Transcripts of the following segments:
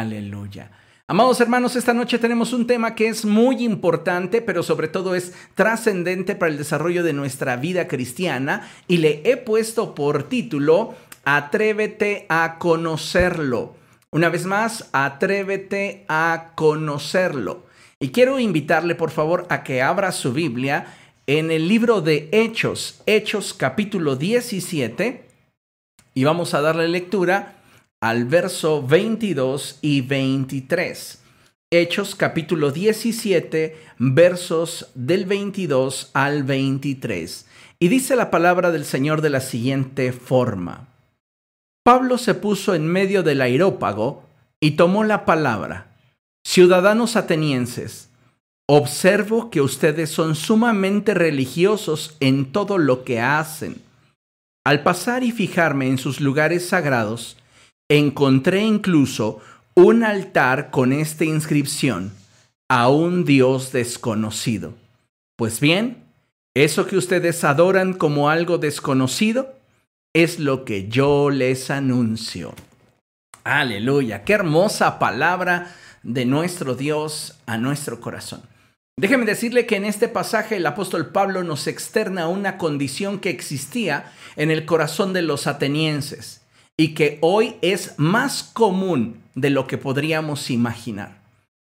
Aleluya. Amados hermanos, esta noche tenemos un tema que es muy importante, pero sobre todo es trascendente para el desarrollo de nuestra vida cristiana y le he puesto por título Atrévete a conocerlo. Una vez más, atrévete a conocerlo. Y quiero invitarle por favor a que abra su Biblia en el libro de Hechos, Hechos capítulo 17, y vamos a darle lectura al verso 22 y 23. Hechos capítulo 17, versos del 22 al 23. Y dice la palabra del Señor de la siguiente forma. Pablo se puso en medio del aerópago y tomó la palabra. Ciudadanos atenienses, observo que ustedes son sumamente religiosos en todo lo que hacen. Al pasar y fijarme en sus lugares sagrados, encontré incluso un altar con esta inscripción, a un Dios desconocido. Pues bien, eso que ustedes adoran como algo desconocido es lo que yo les anuncio. Aleluya, qué hermosa palabra de nuestro Dios a nuestro corazón. Déjeme decirle que en este pasaje el apóstol Pablo nos externa una condición que existía en el corazón de los atenienses y que hoy es más común de lo que podríamos imaginar.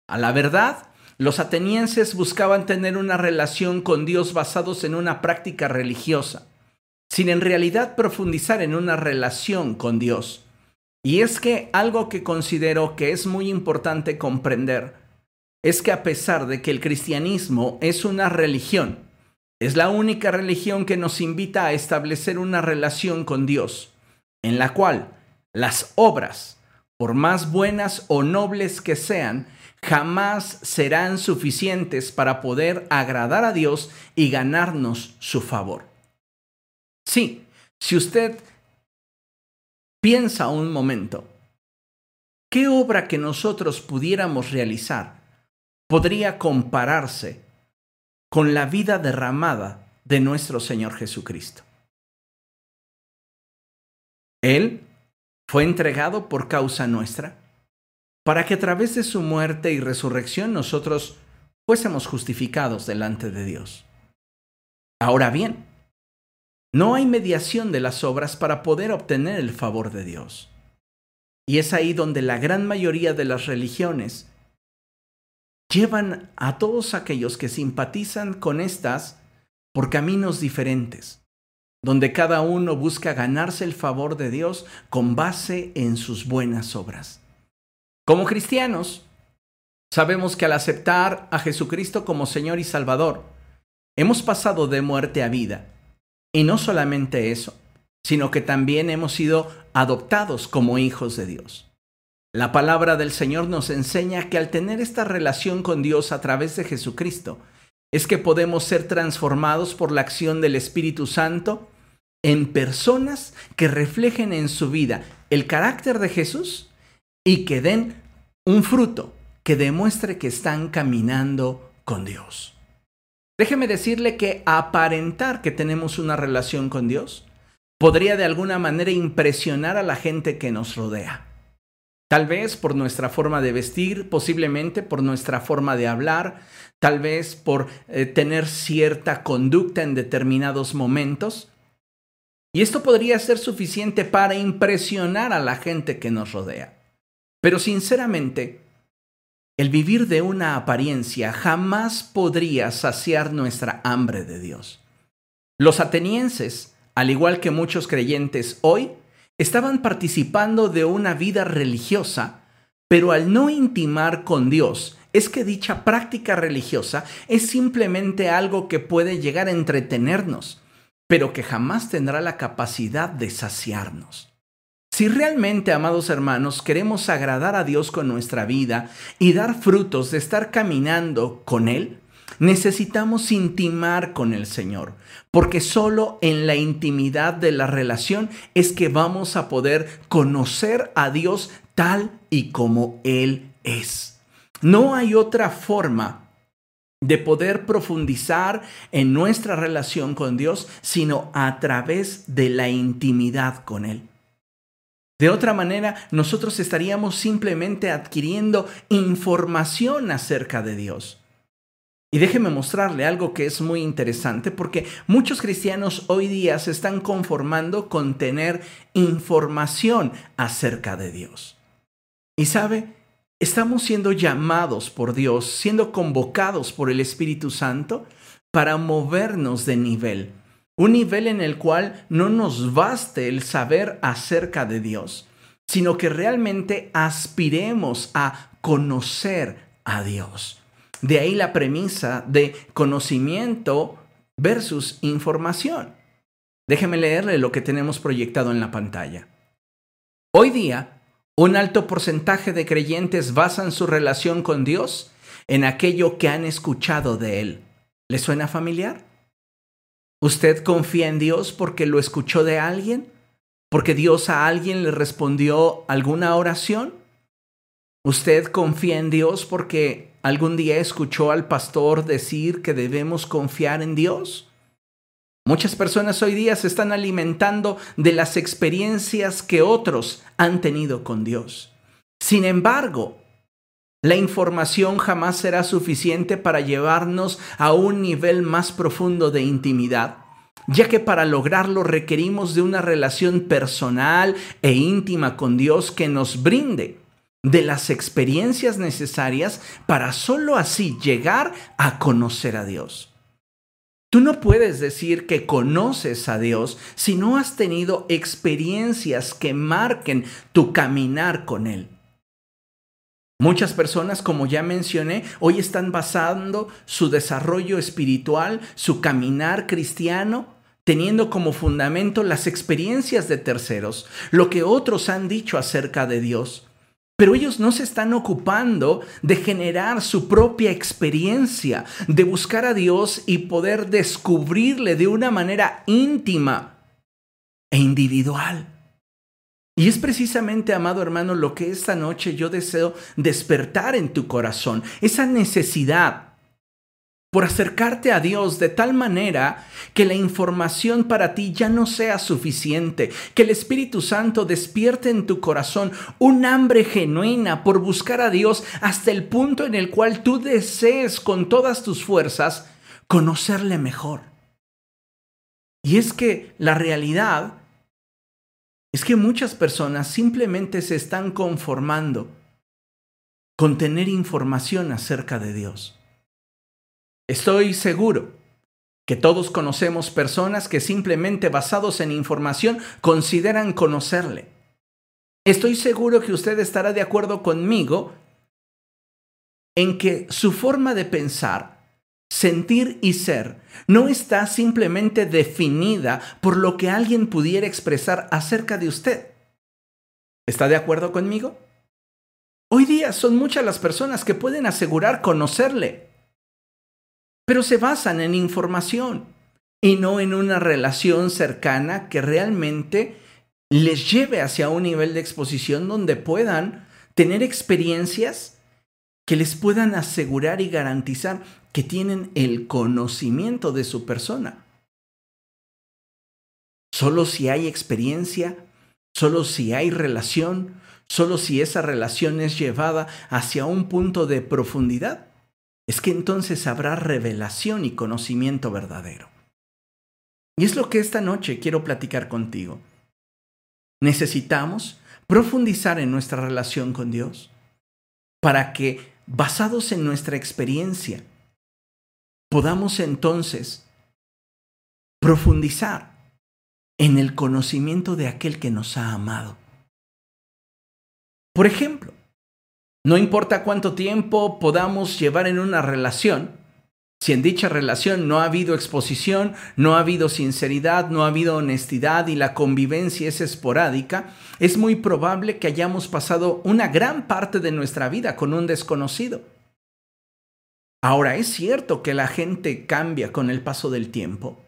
A la verdad, los atenienses buscaban tener una relación con Dios basados en una práctica religiosa, sin en realidad profundizar en una relación con Dios. Y es que algo que considero que es muy importante comprender es que a pesar de que el cristianismo es una religión, es la única religión que nos invita a establecer una relación con Dios en la cual las obras, por más buenas o nobles que sean, jamás serán suficientes para poder agradar a Dios y ganarnos su favor. Sí, si usted piensa un momento, ¿qué obra que nosotros pudiéramos realizar podría compararse con la vida derramada de nuestro Señor Jesucristo? Él fue entregado por causa nuestra, para que a través de su muerte y resurrección nosotros fuésemos justificados delante de Dios. Ahora bien, no hay mediación de las obras para poder obtener el favor de Dios. Y es ahí donde la gran mayoría de las religiones llevan a todos aquellos que simpatizan con estas por caminos diferentes donde cada uno busca ganarse el favor de Dios con base en sus buenas obras. Como cristianos, sabemos que al aceptar a Jesucristo como Señor y Salvador, hemos pasado de muerte a vida. Y no solamente eso, sino que también hemos sido adoptados como hijos de Dios. La palabra del Señor nos enseña que al tener esta relación con Dios a través de Jesucristo, es que podemos ser transformados por la acción del Espíritu Santo en personas que reflejen en su vida el carácter de Jesús y que den un fruto que demuestre que están caminando con Dios. Déjeme decirle que aparentar que tenemos una relación con Dios podría de alguna manera impresionar a la gente que nos rodea. Tal vez por nuestra forma de vestir, posiblemente por nuestra forma de hablar, tal vez por eh, tener cierta conducta en determinados momentos. Y esto podría ser suficiente para impresionar a la gente que nos rodea. Pero sinceramente, el vivir de una apariencia jamás podría saciar nuestra hambre de Dios. Los atenienses, al igual que muchos creyentes hoy, estaban participando de una vida religiosa, pero al no intimar con Dios, es que dicha práctica religiosa es simplemente algo que puede llegar a entretenernos, pero que jamás tendrá la capacidad de saciarnos. Si realmente, amados hermanos, queremos agradar a Dios con nuestra vida y dar frutos de estar caminando con Él, necesitamos intimar con el Señor, porque solo en la intimidad de la relación es que vamos a poder conocer a Dios tal y como Él es. No hay otra forma de poder profundizar en nuestra relación con Dios, sino a través de la intimidad con Él. De otra manera, nosotros estaríamos simplemente adquiriendo información acerca de Dios. Y déjeme mostrarle algo que es muy interesante porque muchos cristianos hoy día se están conformando con tener información acerca de Dios. Y sabe, estamos siendo llamados por Dios, siendo convocados por el Espíritu Santo para movernos de nivel. Un nivel en el cual no nos baste el saber acerca de Dios, sino que realmente aspiremos a conocer a Dios. De ahí la premisa de conocimiento versus información. Déjeme leerle lo que tenemos proyectado en la pantalla. Hoy día, un alto porcentaje de creyentes basan su relación con Dios en aquello que han escuchado de Él. ¿Le suena familiar? ¿Usted confía en Dios porque lo escuchó de alguien? ¿Porque Dios a alguien le respondió alguna oración? ¿Usted confía en Dios porque algún día escuchó al pastor decir que debemos confiar en Dios? Muchas personas hoy día se están alimentando de las experiencias que otros han tenido con Dios. Sin embargo, la información jamás será suficiente para llevarnos a un nivel más profundo de intimidad, ya que para lograrlo requerimos de una relación personal e íntima con Dios que nos brinde de las experiencias necesarias para sólo así llegar a conocer a Dios. Tú no puedes decir que conoces a Dios si no has tenido experiencias que marquen tu caminar con Él. Muchas personas, como ya mencioné, hoy están basando su desarrollo espiritual, su caminar cristiano, teniendo como fundamento las experiencias de terceros, lo que otros han dicho acerca de Dios. Pero ellos no se están ocupando de generar su propia experiencia, de buscar a Dios y poder descubrirle de una manera íntima e individual. Y es precisamente, amado hermano, lo que esta noche yo deseo despertar en tu corazón, esa necesidad por acercarte a Dios de tal manera que la información para ti ya no sea suficiente, que el Espíritu Santo despierte en tu corazón un hambre genuina por buscar a Dios hasta el punto en el cual tú desees con todas tus fuerzas conocerle mejor. Y es que la realidad es que muchas personas simplemente se están conformando con tener información acerca de Dios. Estoy seguro que todos conocemos personas que simplemente basados en información consideran conocerle. Estoy seguro que usted estará de acuerdo conmigo en que su forma de pensar, sentir y ser no está simplemente definida por lo que alguien pudiera expresar acerca de usted. ¿Está de acuerdo conmigo? Hoy día son muchas las personas que pueden asegurar conocerle, pero se basan en información y no en una relación cercana que realmente les lleve hacia un nivel de exposición donde puedan tener experiencias que les puedan asegurar y garantizar que tienen el conocimiento de su persona. Solo si hay experiencia, solo si hay relación, solo si esa relación es llevada hacia un punto de profundidad, es que entonces habrá revelación y conocimiento verdadero. Y es lo que esta noche quiero platicar contigo. Necesitamos profundizar en nuestra relación con Dios para que, basados en nuestra experiencia, podamos entonces profundizar en el conocimiento de aquel que nos ha amado. Por ejemplo, no importa cuánto tiempo podamos llevar en una relación, si en dicha relación no ha habido exposición, no ha habido sinceridad, no ha habido honestidad y la convivencia es esporádica, es muy probable que hayamos pasado una gran parte de nuestra vida con un desconocido. Ahora, es cierto que la gente cambia con el paso del tiempo.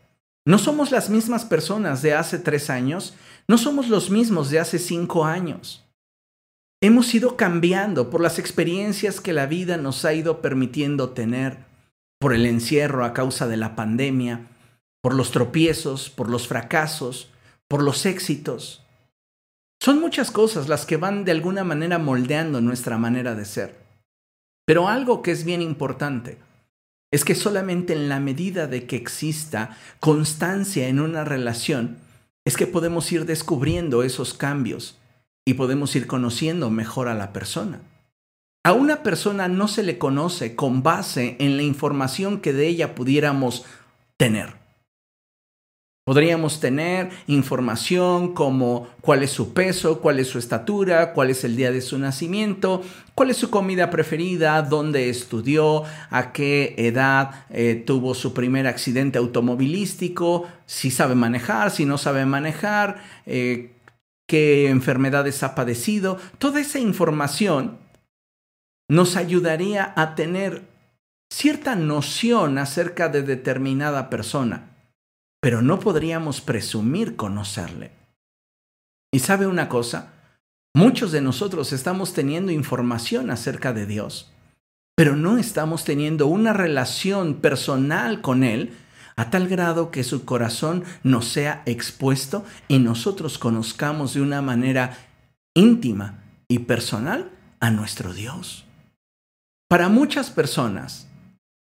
No somos las mismas personas de hace tres años, no somos los mismos de hace cinco años. Hemos ido cambiando por las experiencias que la vida nos ha ido permitiendo tener, por el encierro a causa de la pandemia, por los tropiezos, por los fracasos, por los éxitos. Son muchas cosas las que van de alguna manera moldeando nuestra manera de ser. Pero algo que es bien importante es que solamente en la medida de que exista constancia en una relación, es que podemos ir descubriendo esos cambios y podemos ir conociendo mejor a la persona. A una persona no se le conoce con base en la información que de ella pudiéramos tener. Podríamos tener información como cuál es su peso, cuál es su estatura, cuál es el día de su nacimiento, cuál es su comida preferida, dónde estudió, a qué edad eh, tuvo su primer accidente automovilístico, si sabe manejar, si no sabe manejar, eh, qué enfermedades ha padecido. Toda esa información nos ayudaría a tener cierta noción acerca de determinada persona, pero no podríamos presumir conocerle. ¿Y sabe una cosa? Muchos de nosotros estamos teniendo información acerca de Dios, pero no estamos teniendo una relación personal con Él a tal grado que su corazón nos sea expuesto y nosotros conozcamos de una manera íntima y personal a nuestro Dios. Para muchas personas,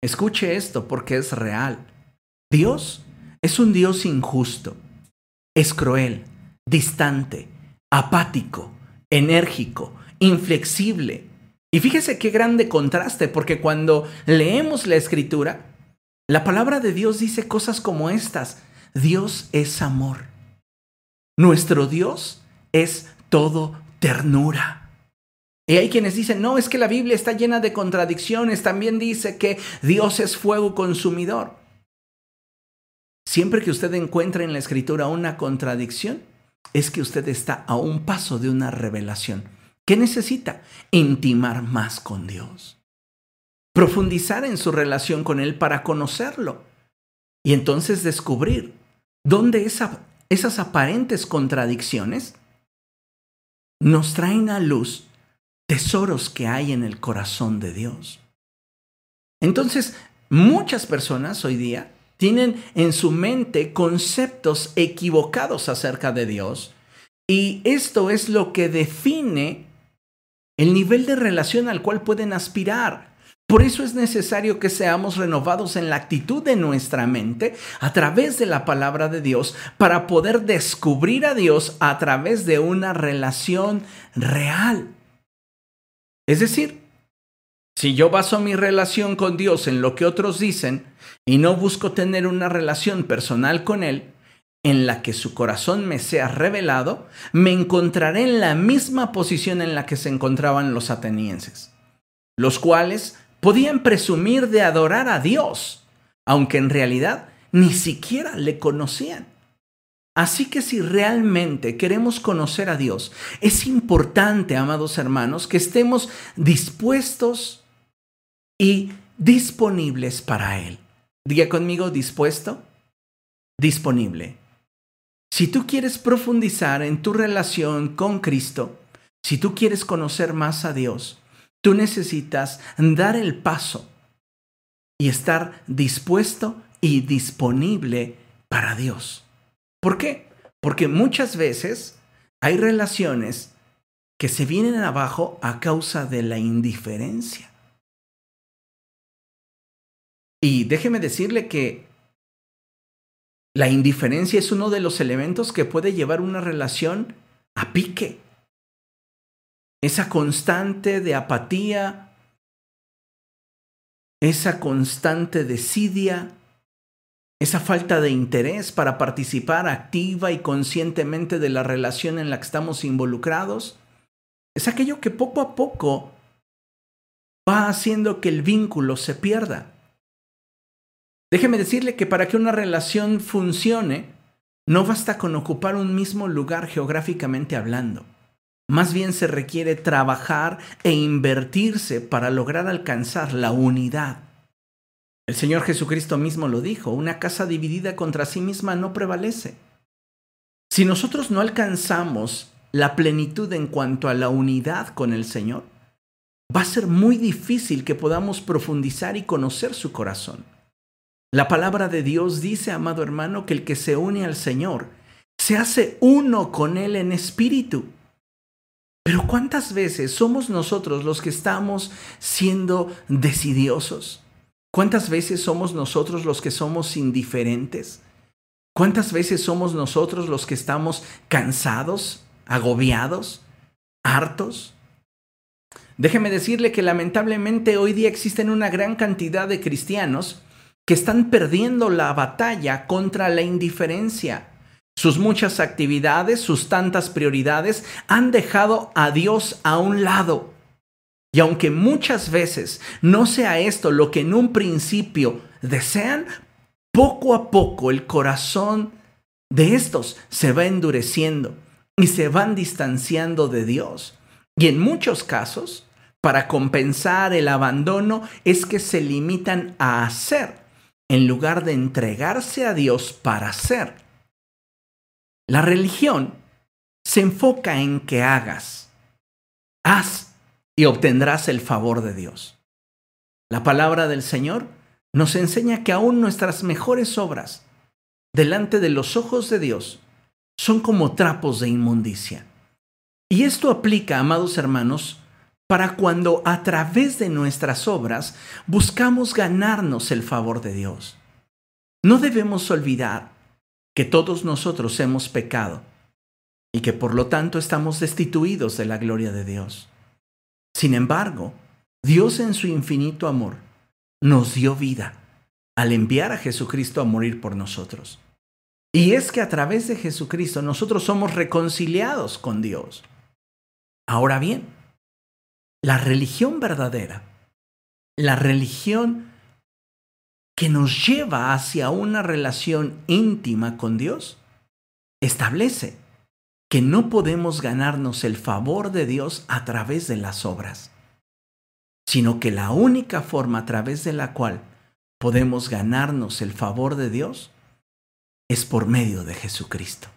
escuche esto porque es real, Dios es un Dios injusto, es cruel, distante, apático, enérgico, inflexible. Y fíjese qué grande contraste, porque cuando leemos la escritura, la palabra de Dios dice cosas como estas. Dios es amor. Nuestro Dios es todo ternura. Y hay quienes dicen, no, es que la Biblia está llena de contradicciones. También dice que Dios es fuego consumidor. Siempre que usted encuentra en la escritura una contradicción, es que usted está a un paso de una revelación. ¿Qué necesita? Intimar más con Dios. Profundizar en su relación con Él para conocerlo. Y entonces descubrir dónde esas aparentes contradicciones nos traen a luz tesoros que hay en el corazón de Dios. Entonces, muchas personas hoy día tienen en su mente conceptos equivocados acerca de Dios y esto es lo que define el nivel de relación al cual pueden aspirar. Por eso es necesario que seamos renovados en la actitud de nuestra mente a través de la palabra de Dios para poder descubrir a Dios a través de una relación real. Es decir, si yo baso mi relación con Dios en lo que otros dicen y no busco tener una relación personal con Él, en la que su corazón me sea revelado, me encontraré en la misma posición en la que se encontraban los atenienses, los cuales podían presumir de adorar a Dios, aunque en realidad ni siquiera le conocían. Así que si realmente queremos conocer a Dios, es importante, amados hermanos, que estemos dispuestos y disponibles para Él. Diga conmigo, dispuesto, disponible. Si tú quieres profundizar en tu relación con Cristo, si tú quieres conocer más a Dios, tú necesitas dar el paso y estar dispuesto y disponible para Dios. ¿Por qué? Porque muchas veces hay relaciones que se vienen abajo a causa de la indiferencia. Y déjeme decirle que la indiferencia es uno de los elementos que puede llevar una relación a pique. Esa constante de apatía, esa constante desidia, esa falta de interés para participar activa y conscientemente de la relación en la que estamos involucrados, es aquello que poco a poco va haciendo que el vínculo se pierda. Déjeme decirle que para que una relación funcione, no basta con ocupar un mismo lugar geográficamente hablando. Más bien se requiere trabajar e invertirse para lograr alcanzar la unidad. El Señor Jesucristo mismo lo dijo, una casa dividida contra sí misma no prevalece. Si nosotros no alcanzamos la plenitud en cuanto a la unidad con el Señor, va a ser muy difícil que podamos profundizar y conocer su corazón. La palabra de Dios dice, amado hermano, que el que se une al Señor se hace uno con Él en espíritu. Pero ¿cuántas veces somos nosotros los que estamos siendo decidiosos? ¿Cuántas veces somos nosotros los que somos indiferentes? ¿Cuántas veces somos nosotros los que estamos cansados, agobiados, hartos? Déjeme decirle que lamentablemente hoy día existen una gran cantidad de cristianos que están perdiendo la batalla contra la indiferencia. Sus muchas actividades, sus tantas prioridades han dejado a Dios a un lado. Y aunque muchas veces no sea esto lo que en un principio desean, poco a poco el corazón de estos se va endureciendo y se van distanciando de Dios. Y en muchos casos, para compensar el abandono, es que se limitan a hacer en lugar de entregarse a Dios para hacer. La religión se enfoca en que hagas. Haz y obtendrás el favor de Dios. La palabra del Señor nos enseña que aún nuestras mejores obras, delante de los ojos de Dios, son como trapos de inmundicia. Y esto aplica, amados hermanos, para cuando a través de nuestras obras buscamos ganarnos el favor de Dios. No debemos olvidar que todos nosotros hemos pecado y que por lo tanto estamos destituidos de la gloria de Dios. Sin embargo, Dios en su infinito amor nos dio vida al enviar a Jesucristo a morir por nosotros. Y es que a través de Jesucristo nosotros somos reconciliados con Dios. Ahora bien, la religión verdadera, la religión que nos lleva hacia una relación íntima con Dios, establece que no podemos ganarnos el favor de Dios a través de las obras, sino que la única forma a través de la cual podemos ganarnos el favor de Dios es por medio de Jesucristo.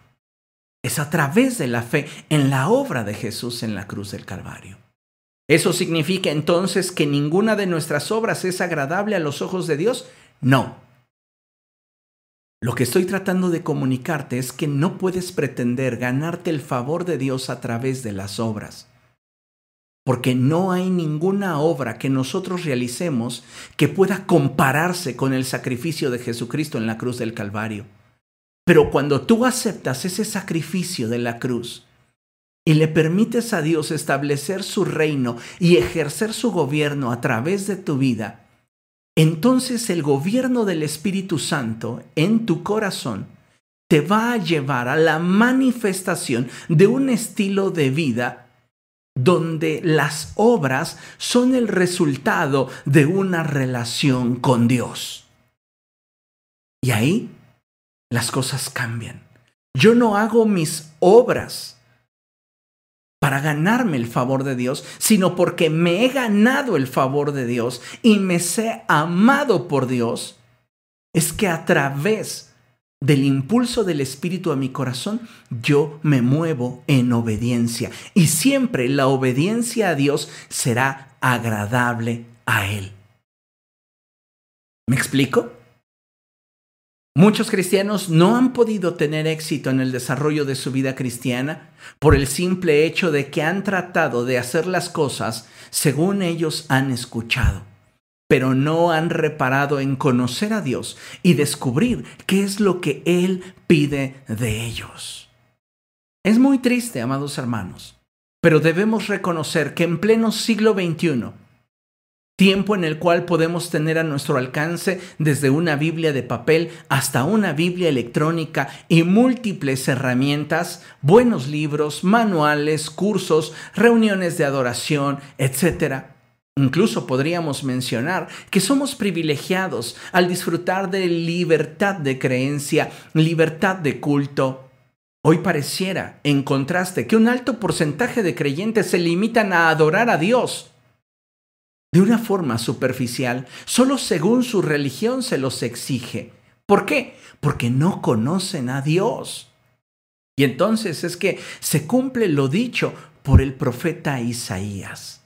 Es a través de la fe en la obra de Jesús en la cruz del Calvario. ¿Eso significa entonces que ninguna de nuestras obras es agradable a los ojos de Dios? No. Lo que estoy tratando de comunicarte es que no puedes pretender ganarte el favor de Dios a través de las obras. Porque no hay ninguna obra que nosotros realicemos que pueda compararse con el sacrificio de Jesucristo en la cruz del Calvario. Pero cuando tú aceptas ese sacrificio de la cruz y le permites a Dios establecer su reino y ejercer su gobierno a través de tu vida, entonces el gobierno del Espíritu Santo en tu corazón te va a llevar a la manifestación de un estilo de vida donde las obras son el resultado de una relación con Dios. Y ahí las cosas cambian. Yo no hago mis obras para ganarme el favor de Dios, sino porque me he ganado el favor de Dios y me sé amado por Dios, es que a través del impulso del Espíritu a mi corazón, yo me muevo en obediencia. Y siempre la obediencia a Dios será agradable a Él. ¿Me explico? Muchos cristianos no han podido tener éxito en el desarrollo de su vida cristiana por el simple hecho de que han tratado de hacer las cosas según ellos han escuchado, pero no han reparado en conocer a Dios y descubrir qué es lo que Él pide de ellos. Es muy triste, amados hermanos, pero debemos reconocer que en pleno siglo XXI, tiempo en el cual podemos tener a nuestro alcance desde una Biblia de papel hasta una Biblia electrónica y múltiples herramientas, buenos libros, manuales, cursos, reuniones de adoración, etc. Incluso podríamos mencionar que somos privilegiados al disfrutar de libertad de creencia, libertad de culto. Hoy pareciera, en contraste, que un alto porcentaje de creyentes se limitan a adorar a Dios de una forma superficial, solo según su religión se los exige. ¿Por qué? Porque no conocen a Dios. Y entonces es que se cumple lo dicho por el profeta Isaías.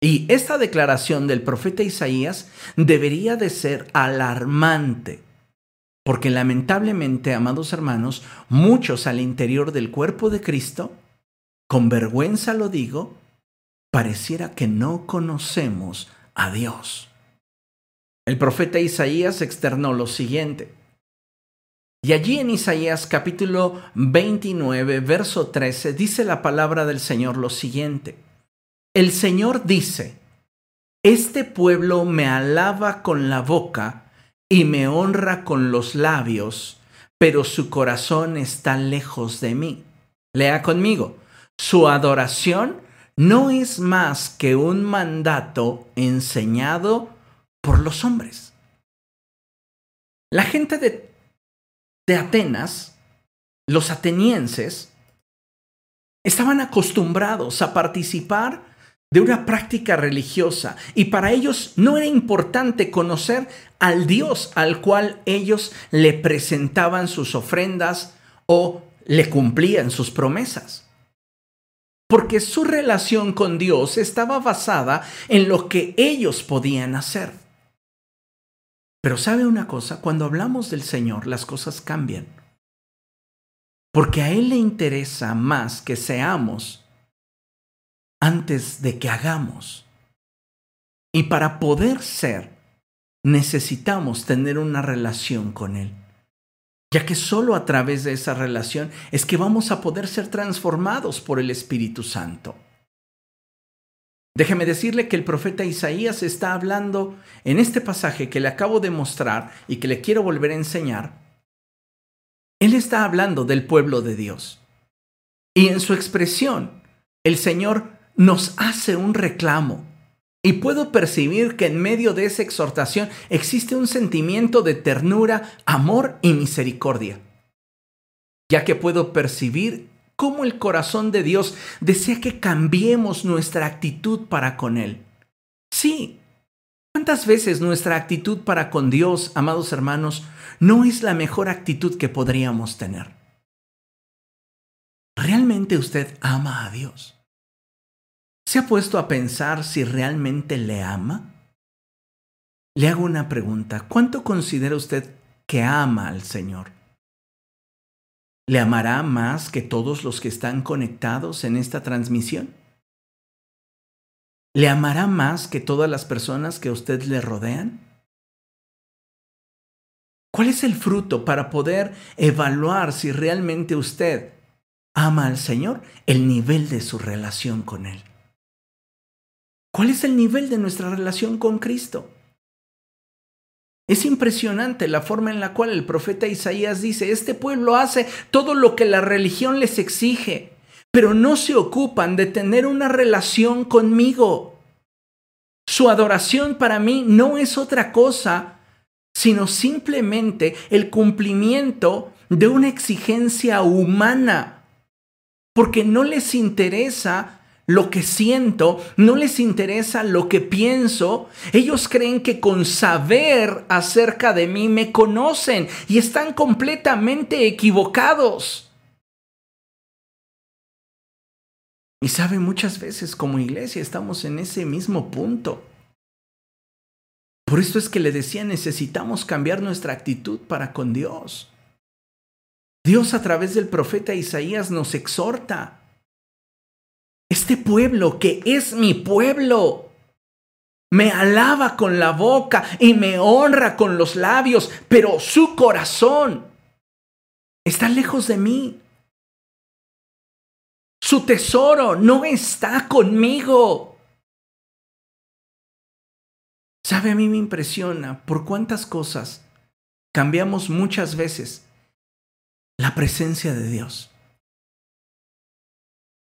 Y esta declaración del profeta Isaías debería de ser alarmante, porque lamentablemente, amados hermanos, muchos al interior del cuerpo de Cristo con vergüenza lo digo, pareciera que no conocemos a Dios. El profeta Isaías externó lo siguiente. Y allí en Isaías capítulo 29, verso 13, dice la palabra del Señor lo siguiente. El Señor dice, Este pueblo me alaba con la boca y me honra con los labios, pero su corazón está lejos de mí. Lea conmigo, su adoración no es más que un mandato enseñado por los hombres. La gente de, de Atenas, los atenienses, estaban acostumbrados a participar de una práctica religiosa y para ellos no era importante conocer al Dios al cual ellos le presentaban sus ofrendas o le cumplían sus promesas porque su relación con Dios estaba basada en lo que ellos podían hacer. Pero sabe una cosa, cuando hablamos del Señor las cosas cambian. Porque a Él le interesa más que seamos antes de que hagamos. Y para poder ser, necesitamos tener una relación con Él ya que solo a través de esa relación es que vamos a poder ser transformados por el Espíritu Santo. Déjeme decirle que el profeta Isaías está hablando en este pasaje que le acabo de mostrar y que le quiero volver a enseñar. Él está hablando del pueblo de Dios. Y en su expresión, el Señor nos hace un reclamo y puedo percibir que en medio de esa exhortación existe un sentimiento de ternura, amor y misericordia. Ya que puedo percibir cómo el corazón de Dios desea que cambiemos nuestra actitud para con Él. Sí, ¿cuántas veces nuestra actitud para con Dios, amados hermanos, no es la mejor actitud que podríamos tener? ¿Realmente usted ama a Dios? ¿Se ha puesto a pensar si realmente le ama? Le hago una pregunta. ¿Cuánto considera usted que ama al Señor? ¿Le amará más que todos los que están conectados en esta transmisión? ¿Le amará más que todas las personas que a usted le rodean? ¿Cuál es el fruto para poder evaluar si realmente usted ama al Señor? El nivel de su relación con Él. ¿Cuál es el nivel de nuestra relación con Cristo? Es impresionante la forma en la cual el profeta Isaías dice, este pueblo hace todo lo que la religión les exige, pero no se ocupan de tener una relación conmigo. Su adoración para mí no es otra cosa, sino simplemente el cumplimiento de una exigencia humana, porque no les interesa lo que siento, no les interesa lo que pienso. Ellos creen que con saber acerca de mí me conocen y están completamente equivocados. Y sabe, muchas veces como iglesia estamos en ese mismo punto. Por esto es que le decía, necesitamos cambiar nuestra actitud para con Dios. Dios a través del profeta Isaías nos exhorta este pueblo que es mi pueblo me alaba con la boca y me honra con los labios, pero su corazón está lejos de mí. Su tesoro no está conmigo. ¿Sabe? A mí me impresiona por cuántas cosas cambiamos muchas veces la presencia de Dios.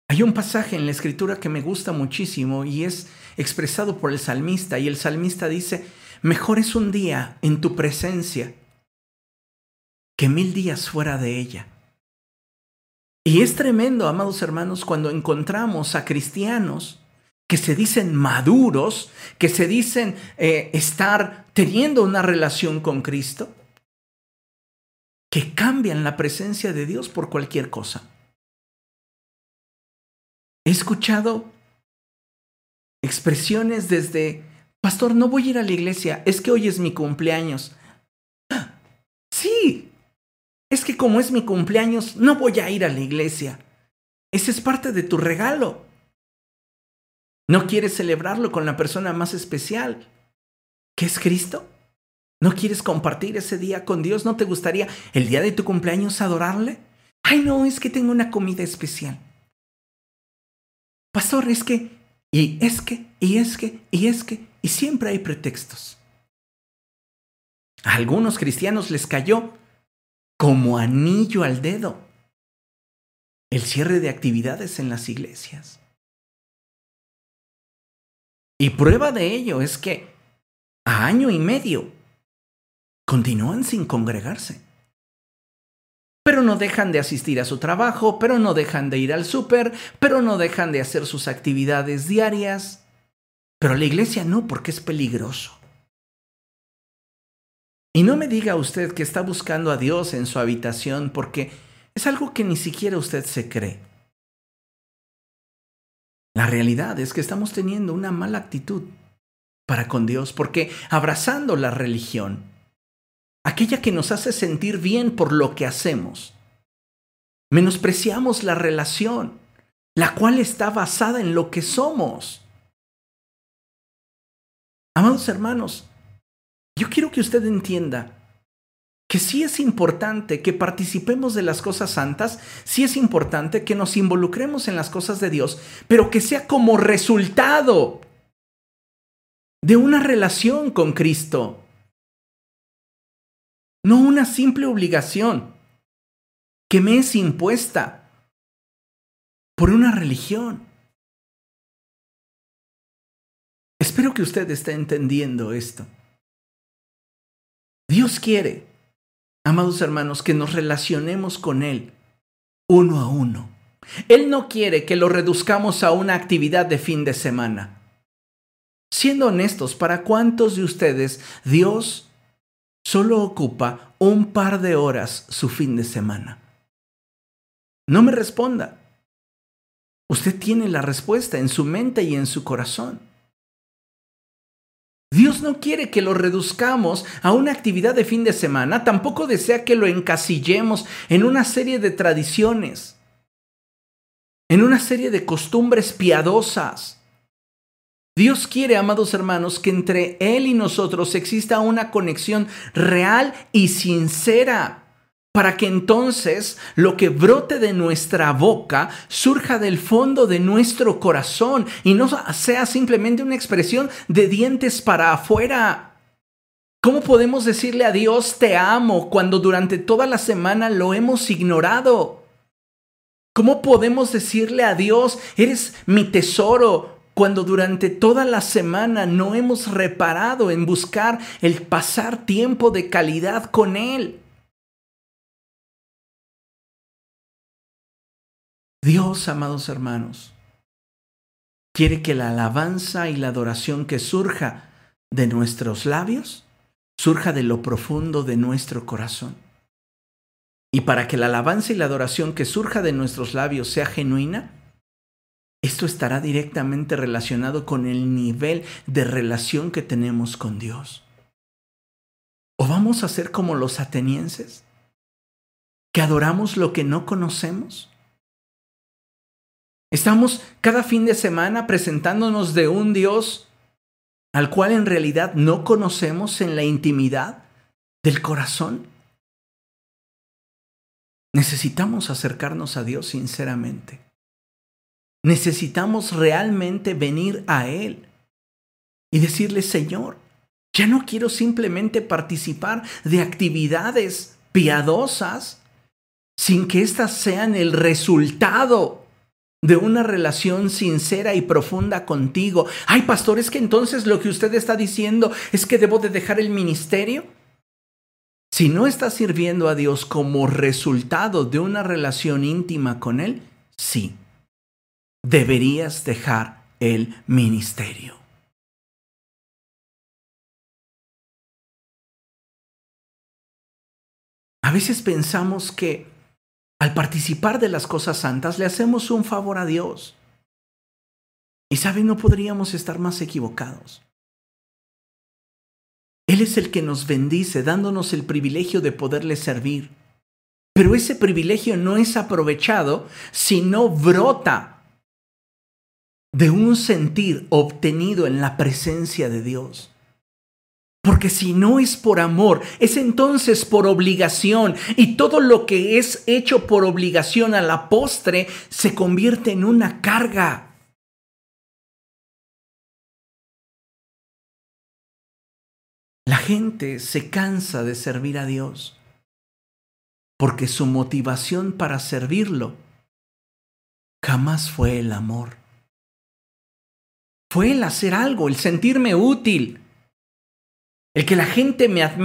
Hay un pasaje en la escritura que me gusta muchísimo y es expresado por el salmista y el salmista dice, mejor es un día en tu presencia que mil días fuera de ella. Y es tremendo, amados hermanos, cuando encontramos a cristianos que se dicen maduros, que se dicen eh, estar teniendo una relación con Cristo, que cambian la presencia de Dios por cualquier cosa. He escuchado expresiones desde, pastor, no voy a ir a la iglesia, es que hoy es mi cumpleaños. Sí, es que como es mi cumpleaños, no voy a ir a la iglesia. Ese es parte de tu regalo. ¿No quieres celebrarlo con la persona más especial, que es Cristo? ¿No quieres compartir ese día con Dios? ¿No te gustaría el día de tu cumpleaños adorarle? Ay, no, es que tengo una comida especial. Pastor, es que, y es que, y es que, y es que, y siempre hay pretextos. A algunos cristianos les cayó como anillo al dedo el cierre de actividades en las iglesias. Y prueba de ello es que a año y medio continúan sin congregarse. Pero no dejan de asistir a su trabajo, pero no dejan de ir al súper, pero no dejan de hacer sus actividades diarias. Pero la iglesia no, porque es peligroso. Y no me diga usted que está buscando a Dios en su habitación porque es algo que ni siquiera usted se cree. La realidad es que estamos teniendo una mala actitud para con Dios porque abrazando la religión, aquella que nos hace sentir bien por lo que hacemos, menospreciamos la relación, la cual está basada en lo que somos. Amados hermanos, yo quiero que usted entienda que sí es importante que participemos de las cosas santas, sí es importante que nos involucremos en las cosas de Dios, pero que sea como resultado de una relación con Cristo, no una simple obligación que me es impuesta por una religión. Espero que usted esté entendiendo esto. Dios quiere, amados hermanos, que nos relacionemos con Él uno a uno. Él no quiere que lo reduzcamos a una actividad de fin de semana. Siendo honestos, ¿para cuántos de ustedes Dios solo ocupa un par de horas su fin de semana? No me responda. Usted tiene la respuesta en su mente y en su corazón. Dios no quiere que lo reduzcamos a una actividad de fin de semana, tampoco desea que lo encasillemos en una serie de tradiciones, en una serie de costumbres piadosas. Dios quiere, amados hermanos, que entre Él y nosotros exista una conexión real y sincera para que entonces lo que brote de nuestra boca surja del fondo de nuestro corazón y no sea simplemente una expresión de dientes para afuera. ¿Cómo podemos decirle a Dios te amo cuando durante toda la semana lo hemos ignorado? ¿Cómo podemos decirle a Dios eres mi tesoro cuando durante toda la semana no hemos reparado en buscar el pasar tiempo de calidad con Él? Dios, amados hermanos, quiere que la alabanza y la adoración que surja de nuestros labios surja de lo profundo de nuestro corazón. Y para que la alabanza y la adoración que surja de nuestros labios sea genuina, esto estará directamente relacionado con el nivel de relación que tenemos con Dios. ¿O vamos a ser como los atenienses? ¿Que adoramos lo que no conocemos? Estamos cada fin de semana presentándonos de un Dios al cual en realidad no conocemos en la intimidad del corazón. Necesitamos acercarnos a Dios sinceramente. Necesitamos realmente venir a Él y decirle, Señor, ya no quiero simplemente participar de actividades piadosas sin que éstas sean el resultado de una relación sincera y profunda contigo. Ay, pastor, es que entonces lo que usted está diciendo es que debo de dejar el ministerio. Si no estás sirviendo a Dios como resultado de una relación íntima con Él, sí, deberías dejar el ministerio. A veces pensamos que al participar de las cosas santas le hacemos un favor a Dios. Y saben, no podríamos estar más equivocados. Él es el que nos bendice, dándonos el privilegio de poderle servir. Pero ese privilegio no es aprovechado si no brota de un sentir obtenido en la presencia de Dios. Porque si no es por amor, es entonces por obligación. Y todo lo que es hecho por obligación a la postre se convierte en una carga. La gente se cansa de servir a Dios porque su motivación para servirlo jamás fue el amor. Fue el hacer algo, el sentirme útil, el que la gente me admire